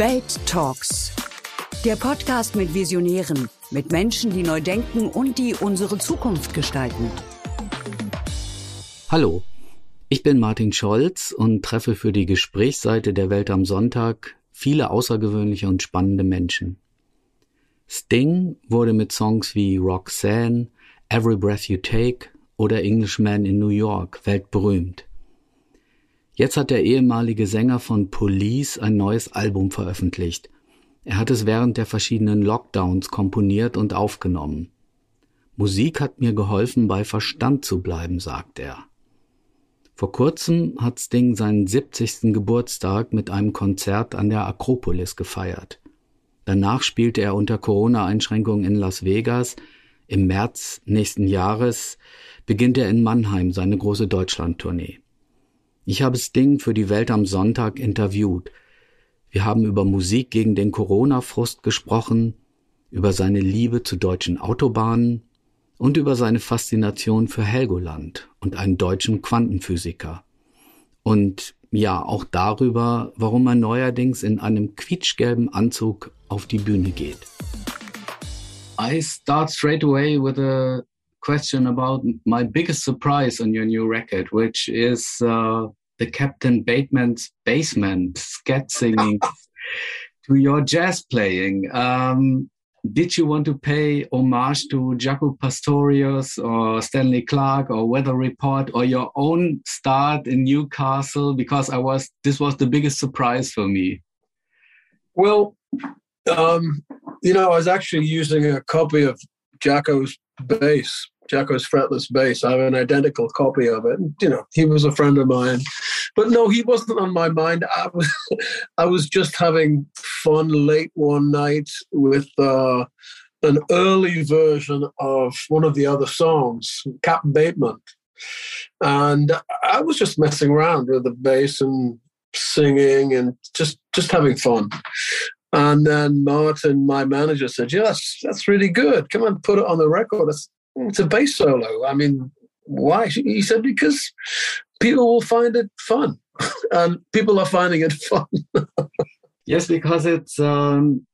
Welt Talks. Der Podcast mit Visionären, mit Menschen, die neu denken und die unsere Zukunft gestalten. Hallo, ich bin Martin Scholz und treffe für die Gesprächsseite der Welt am Sonntag viele außergewöhnliche und spannende Menschen. Sting wurde mit Songs wie Roxanne, Every Breath You Take oder Englishman in New York weltberühmt. Jetzt hat der ehemalige Sänger von Police ein neues Album veröffentlicht. Er hat es während der verschiedenen Lockdowns komponiert und aufgenommen. Musik hat mir geholfen, bei Verstand zu bleiben, sagt er. Vor kurzem hat Sting seinen 70. Geburtstag mit einem Konzert an der Akropolis gefeiert. Danach spielte er unter Corona-Einschränkungen in Las Vegas. Im März nächsten Jahres beginnt er in Mannheim seine große Deutschland-Tournee. Ich habe Sting für die Welt am Sonntag interviewt. Wir haben über Musik gegen den Corona-Frust gesprochen, über seine Liebe zu deutschen Autobahnen und über seine Faszination für Helgoland und einen deutschen Quantenphysiker. Und ja, auch darüber, warum er neuerdings in einem quietschgelben Anzug auf die Bühne geht. I start straight away with a question about my biggest surprise on your new record, which is uh, the Captain Bateman's basement scat singing to your jazz playing. Um, did you want to pay homage to Jaco Pastorius or Stanley Clarke or Weather Report or your own start in Newcastle? Because I was this was the biggest surprise for me. Well, um, you know, I was actually using a copy of Jaco's bass Jaco's fretless bass. I have an identical copy of it. You know, he was a friend of mine, but no, he wasn't on my mind. I was, I was just having fun late one night with uh, an early version of one of the other songs, Captain Bateman, and I was just messing around with the bass and singing and just just having fun. And then Martin, my manager, said, "Yeah, that's that's really good. Come on, put it on the record." It's a bass solo. I mean, why? He said, because people will find it fun. and people are finding it fun. yes, because it's um,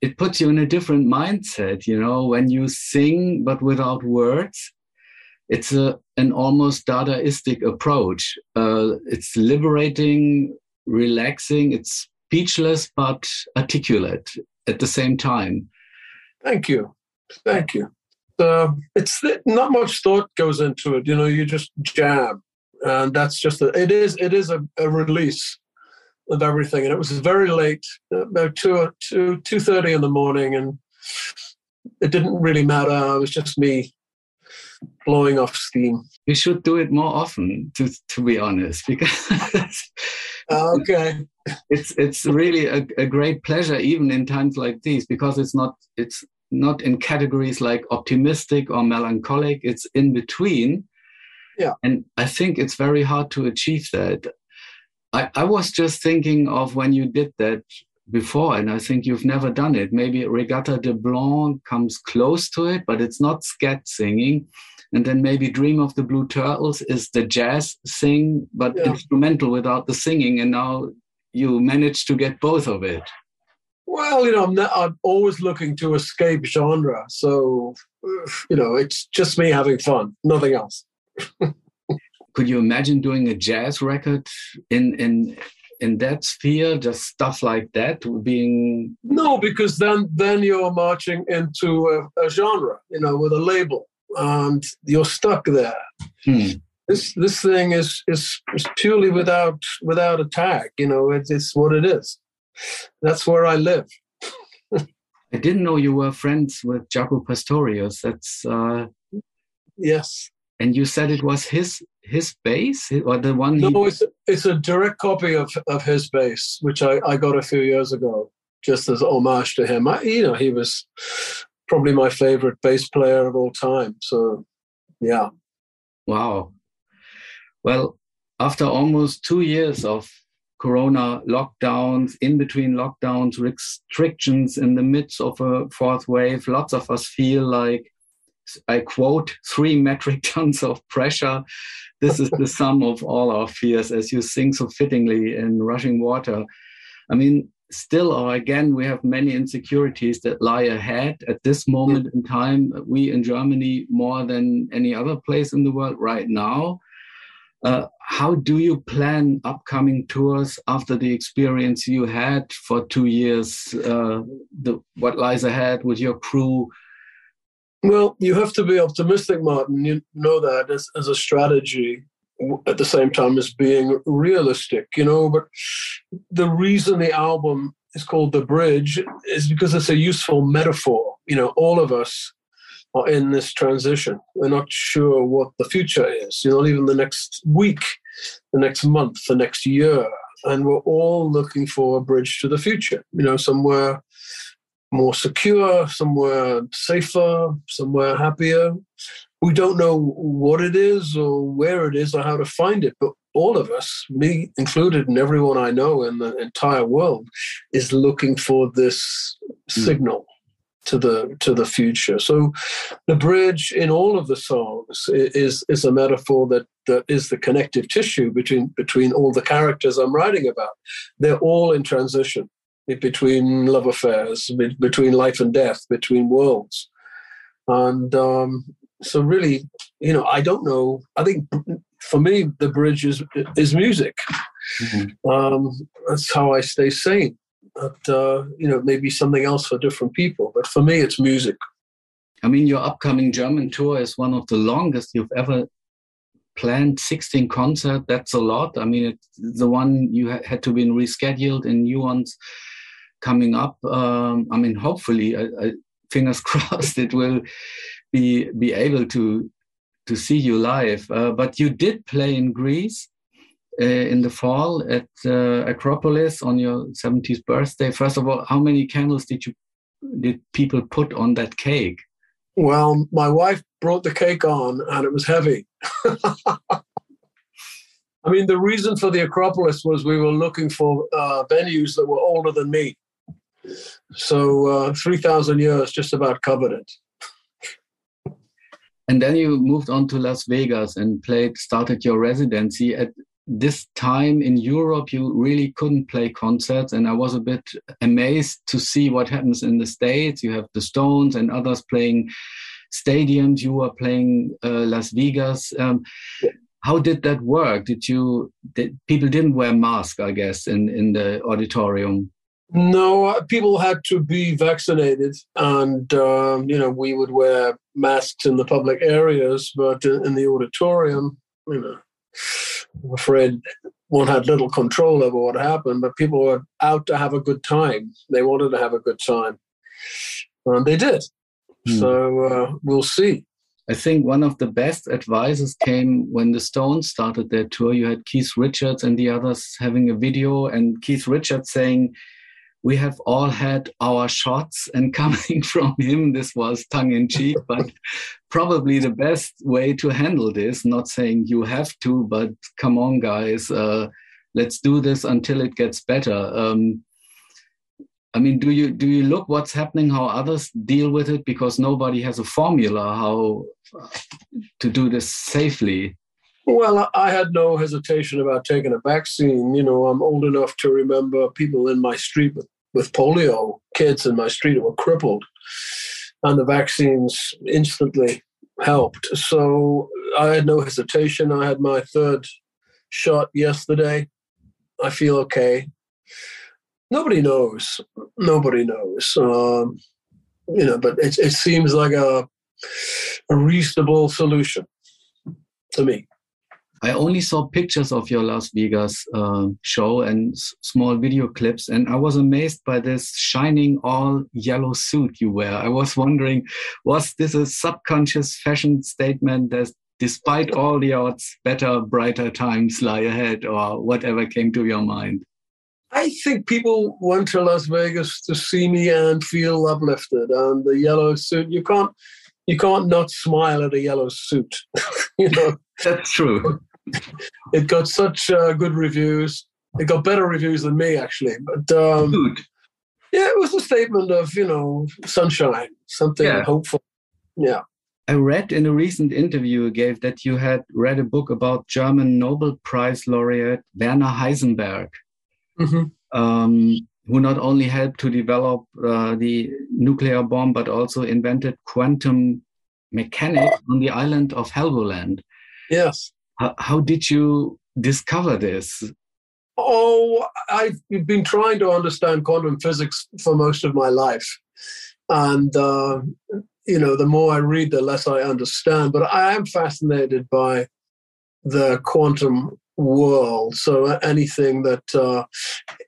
it puts you in a different mindset, you know, when you sing but without words. It's a, an almost Dadaistic approach. Uh, it's liberating, relaxing, it's speechless but articulate at the same time. Thank you. Thank you uh, it's not much thought goes into it. You know, you just jam, and that's just a, it is it is a, a release of everything. And it was very late, about two two two thirty in the morning, and it didn't really matter. It was just me blowing off steam. You should do it more often, to to be honest, because. okay it's it's really a, a great pleasure even in times like these because it's not it's not in categories like optimistic or melancholic. It's in between. Yeah. And I think it's very hard to achieve that. I, I was just thinking of when you did that before, and I think you've never done it. Maybe Reggatta de Blanc comes close to it, but it's not scat singing. And then maybe Dream of the Blue Turtles is the jazz sing, but yeah. instrumental without the singing. And now you manage to get both of it. Well, you know, I'm, not, I'm always looking to escape genre. So, you know, it's just me having fun, nothing else. Could you imagine doing a jazz record in in in that sphere, just stuff like that being? No, because then then you're marching into a, a genre, you know, with a label, and you're stuck there. Hmm. This this thing is, is is purely without without a tag. You know, it's, it's what it is that's where I live. I didn't know you were friends with Jaco Pastorius. That's uh, yes. And you said it was his his bass or the one? No, he... it's it's a direct copy of of his bass, which I I got a few years ago, just as homage to him. I, you know, he was probably my favorite bass player of all time. So, yeah. Wow. Well, after almost two years of corona lockdowns, in between lockdowns, restrictions in the midst of a fourth wave. Lots of us feel like, I quote, three metric tons of pressure. This is the sum of all our fears, as you sing so fittingly in Rushing Water. I mean, still or again we have many insecurities that lie ahead at this moment in time we in germany more than any other place in the world right now uh, how do you plan upcoming tours after the experience you had for two years uh, the, what lies ahead with your crew well you have to be optimistic martin you know that as, as a strategy at the same time as being realistic, you know. But the reason the album is called The Bridge is because it's a useful metaphor. You know, all of us are in this transition. We're not sure what the future is, you know, even the next week, the next month, the next year. And we're all looking for a bridge to the future, you know, somewhere more secure, somewhere safer, somewhere happier we don't know what it is or where it is or how to find it, but all of us, me included, and everyone I know in the entire world, is looking for this mm. signal to the to the future. So, the bridge in all of the songs is is a metaphor that that is the connective tissue between between all the characters I'm writing about. They're all in transition between love affairs, between life and death, between worlds, and um, so really, you know, I don't know. I think for me, the bridge is is music. Mm-hmm. Um, that's how I stay sane. But uh, you know, maybe something else for different people. But for me, it's music. I mean, your upcoming German tour is one of the longest you've ever planned 16 concerts that's a lot i mean the one you ha- had to be rescheduled and new ones coming up um, i mean hopefully I, I, fingers crossed it will be be able to to see you live. Uh, but you did play in Greece uh, in the fall at uh, Acropolis on your 70th birthday. First of all, how many candles did you did people put on that cake? Well, my wife brought the cake on, and it was heavy. I mean, the reason for the Acropolis was we were looking for uh, venues that were older than me. So uh, 3,000 years just about covered it and then you moved on to Las Vegas and played, started your residency. At this time in Europe, you really couldn't play concerts, and I was a bit amazed to see what happens in the States. You have the Stones and others playing stadiums. You were playing uh, Las Vegas. Um, how did that work? Did you? Did, people didn't wear masks, I guess, in in the auditorium. No, uh, people had to be vaccinated, and um, you know we would wear masks in the public areas, but in the auditorium, you know, I'm afraid one had little control over what happened. But people were out to have a good time; they wanted to have a good time, and they did. Hmm. So uh, we'll see. I think one of the best advices came when the Stones started their tour. You had Keith Richards and the others having a video, and Keith Richards saying we have all had our shots and coming from him. This was tongue in cheek but probably the best way to handle this not saying you have to but come on guys uh, let's do this until it gets better. Um, i mean do you do you look what's happening how others deal with it? Because nobody has a formula how to do this safely well, I had no hesitation about taking a vaccine. You know, I'm old enough to remember people in my street with, with polio, kids in my street were crippled, and the vaccines instantly helped. So I had no hesitation. I had my third shot yesterday. I feel okay. Nobody knows. Nobody knows. Um, you know, but it, it seems like a, a reasonable solution to me. I only saw pictures of your Las Vegas uh, show and small video clips, and I was amazed by this shining all yellow suit you wear. I was wondering, was this a subconscious fashion statement that despite all the odds, better, brighter times lie ahead, or whatever came to your mind? I think people went to Las Vegas to see me and feel uplifted. And the yellow suit, you can't you can't not smile at a yellow suit. you know, that's true it got such uh, good reviews. It got better reviews than me, actually. But um, yeah, it was a statement of you know sunshine, something yeah. hopeful. Yeah. I read in a recent interview you gave that you had read a book about German Nobel Prize laureate Werner Heisenberg, mm -hmm. um, who not only helped to develop uh, the nuclear bomb, but also invented quantum mechanics on the island of Helgoland. Yes. How, how did you discover this? Oh, I've been trying to understand quantum physics for most of my life. And, uh, you know, the more I read, the less I understand. But I am fascinated by the quantum world. So anything that uh,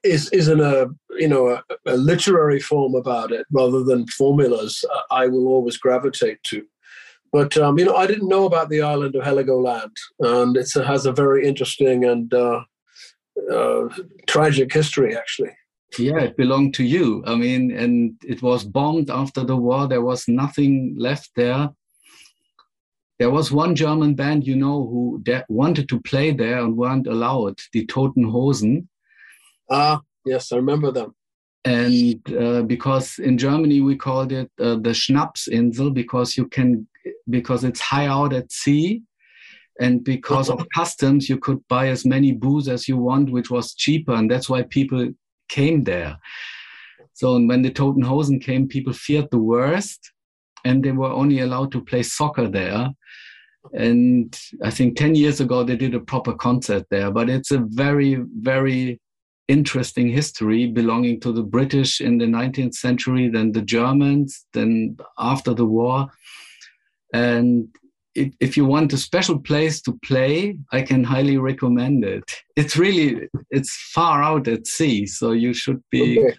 is is in a you know a, a, literary form about it rather than formulas, uh, I will always gravitate to. But um, you know, I didn't know about the island of Heligoland, and it has a very interesting and uh, uh, tragic history, actually. Yeah, it belonged to you. I mean, and it was bombed after the war. There was nothing left there there was one German band, you know, who de- wanted to play there and weren't allowed, the Toten Hosen. Ah, yes, I remember them. And uh, because in Germany we called it uh, the Schnapsinsel because you can, because it's high out at sea, and because of customs you could buy as many booze as you want, which was cheaper, and that's why people came there. So when the Toten Hosen came, people feared the worst, and they were only allowed to play soccer there and I think 10 years ago they did a proper concert there. But it's a very, very interesting history belonging to the British in the 19th century, then the Germans, then after the war. And it, if you want a special place to play, I can highly recommend it. It's really it's far out at sea, so you should be okay.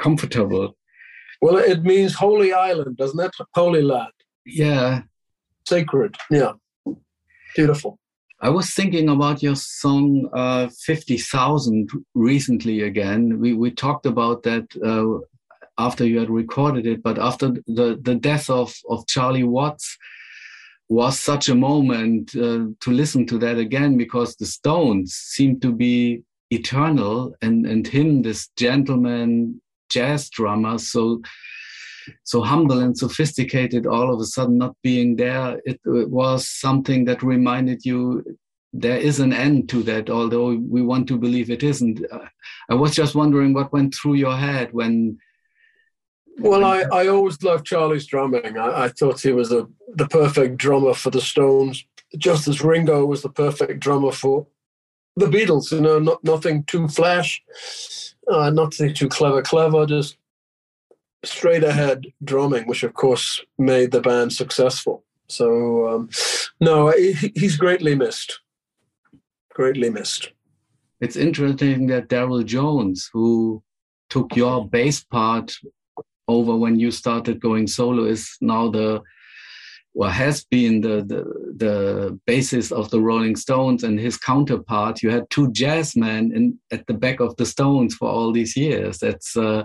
comfortable. Well, it means holy island, doesn't it? Holy land. Yeah, sacred. Yeah, beautiful. I was thinking about your song uh, 50,000 recently again. We, we talked about that uh, after you had recorded it, but after the, the death of, of Charlie Watts was such a moment uh, to listen to that again because the Stones seem to be eternal and, and him, this gentleman jazz drummer, so so humble and sophisticated all of a sudden not being there it, it, was something that reminded you there is an end to that although we want to believe it isn't. I was just wondering what went through your head when well i, I always loved charlie's drumming I, I thought he was a, the perfect drummer for the stones just as ringo was the perfect drummer for the beatles you know not nothing too flash uh, nothing too clever clever just straight ahead drumming, which of course made the band successful. So, um, no, he, he's greatly missed. Greatly missed. It's interesting that Darryl Jones, who took your bass part over when you started going solo, is now the well has been the, the the basis of the Rolling Stones and his counterpart. You had two jazz men in at the back of the Stones for all these years. That's uh,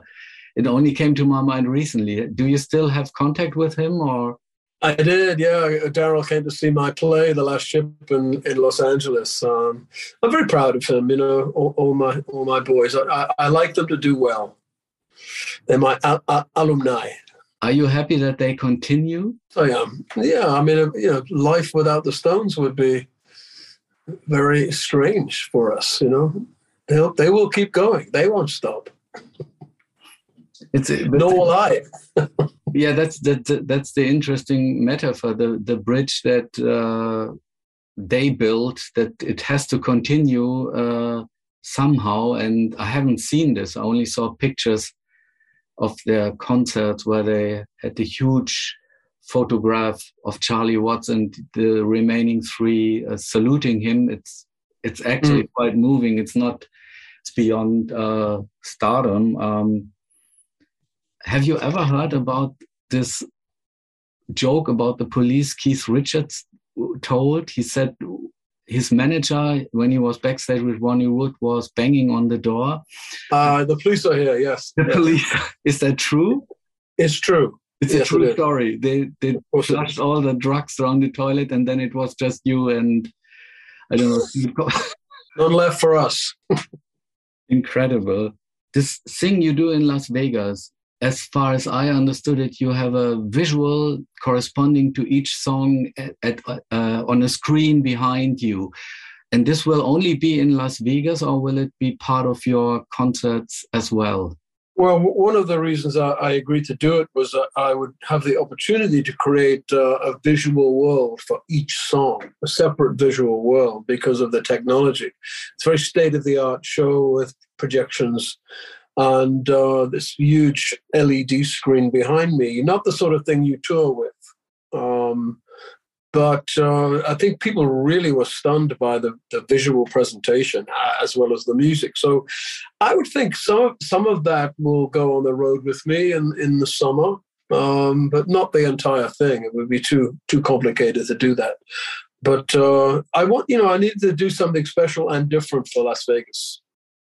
it only came to my mind recently. Do you still have contact with him or? I did, yeah. Darryl came to see my play, The Last Ship, in, in Los Angeles. Um, I'm very proud of him. You know, all, all my all my boys. I, I, I, like them to do well. They're my a, a, alumni. Are you happy that they continue? I am. Yeah, I mean, you know, life without the Stones would be very strange for us. You know, they'll they will keep going. They won't stop. It's no lie. yeah, that's that, that's the interesting metaphor. The the bridge that uh, they built that it has to continue uh, somehow. And I haven't seen this. I only saw pictures of their concerts where they had the huge photograph of Charlie Watts and the remaining three uh, saluting him. It's it's actually mm. quite moving. It's not. It's beyond uh, stardom. Um, have you ever heard about this joke about the police Keith Richards told? He said his manager, when he was backstage with Ronnie Wood, was banging on the door. Uh, the police are here, yes. The yes. police. Is that true? It's true. It's yes, a true it story. They they flushed all the drugs around the toilet, and then it was just you and I don't know. None left for us. Incredible. This thing you do in Las Vegas, as far as I understood it, you have a visual corresponding to each song at, at uh, on a screen behind you. and this will only be in Las Vegas, or will it be part of your concerts as well? Well, one of the reasons I, I agreed to do it was that I would have the opportunity to create uh, a visual world for each song, a separate visual world because of the technology. It's a very state of the art show with projections and uh, this huge LED screen behind me. Not the sort of thing you tour with. Um, but uh, I think people really were stunned by the, the visual presentation as well as the music. So I would think some some of that will go on the road with me in, in the summer, um, but not the entire thing. It would be too too complicated to do that. But uh, I want you know I need to do something special and different for Las Vegas.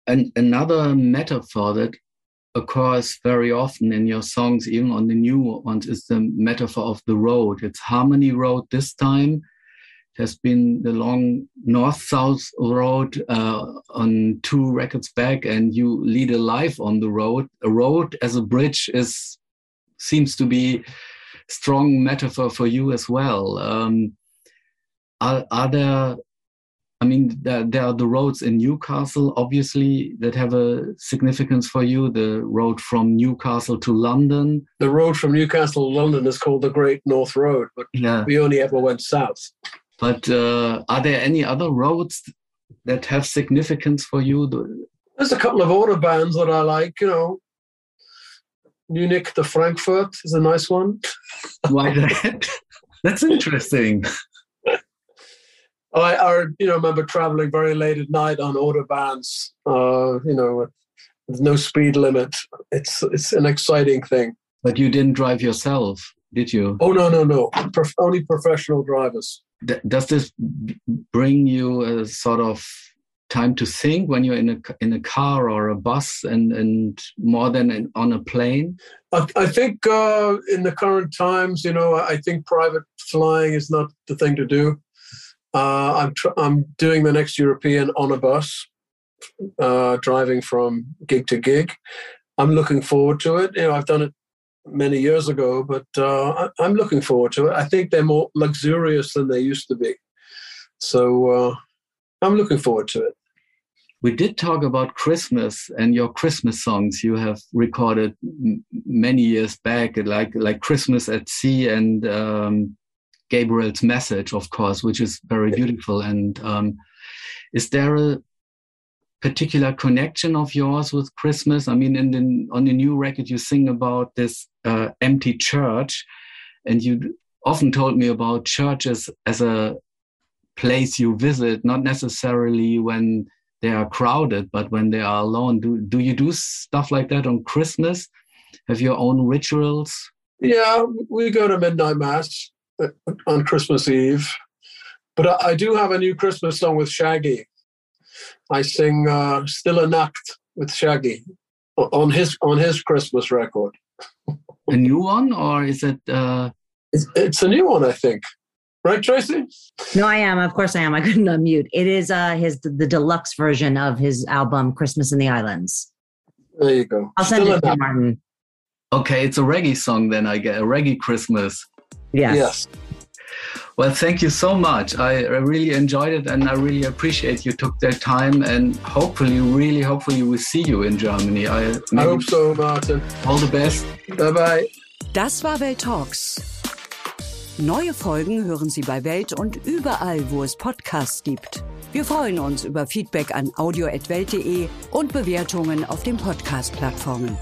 And another metaphor that occurs very often in your songs, even on the new ones, is the metaphor of the road. It's Harmony Road this time. It has been the long north south road uh, on two records back, and you lead a life on the road. A road as a bridge is seems to be strong metaphor for you as well. Um, are, are there I mean, there, there, are the roads in Newcastle, obviously, that have a significance for you. The road from Newcastle to London. The road from Newcastle to London is called the Great North Road, but yeah. we only ever went south. But uh, are there any other roads that have significance for you? There's a couple of autobahns that I like, you know. Munich to Frankfurt is a nice one. Why that? That's interesting. I, I you know remember traveling very late at night on autobahns. Uh, you know, with no speed limit. It's it's an exciting thing. But you didn't drive yourself, did you? Oh no no no! Pro- only professional drivers. D- does this bring you a sort of time to think when you're in a in a car or a bus and and more than in, on a plane? I, I think uh, in the current times, you know, I think private flying is not the thing to do. Uh, I'm tr- I'm doing the next European on a bus, uh, driving from gig to gig. I'm looking forward to it. You know, I've done it many years ago, but uh, I, am looking forward to it. I think they're more luxurious than they used to be. So uh, I'm looking forward to it. We did talk about Christmas and your Christmas songs you have recorded m- many years back, like like Christmas at Sea and um, Gabriel's message, of course, which is very beautiful. And um, is there a particular connection of yours with Christmas? I mean, in the, on the new record, you sing about this uh, empty church, and you often told me about churches as a place you visit, not necessarily when they are crowded, but when they are alone. Do do you do stuff like that on Christmas? Have your own rituals? Yeah, we go to midnight mass on Christmas Eve. But I, I, do have a new Christmas song with Shaggy. I sing uh, "Stille Nacht" with Shaggy on his on his Christmas record. a new one, or is it? Uh... It's, it's, a new one, I think. Right, Tracy? No, I am. Of course, I am. I couldn't unmute. It is uh, his the deluxe version of his album "Christmas in the Islands." There you go. I'll send Still it to Martin. Okay, it's a reggae song then. I get a reggae Christmas. Yes. Yes. Well, thank you so much. I really enjoyed it and I really appreciate you took that time and hopefully, really, hopefully, we see you in Germany. I, I hope so, Martin. All the best. Bye bye. Das war Welt Talks. Neue Folgen hören Sie bei Welt und überall, wo es Podcasts gibt. Wir freuen uns über Feedback an audio.welt.de und Bewertungen auf den Podcast-Plattformen.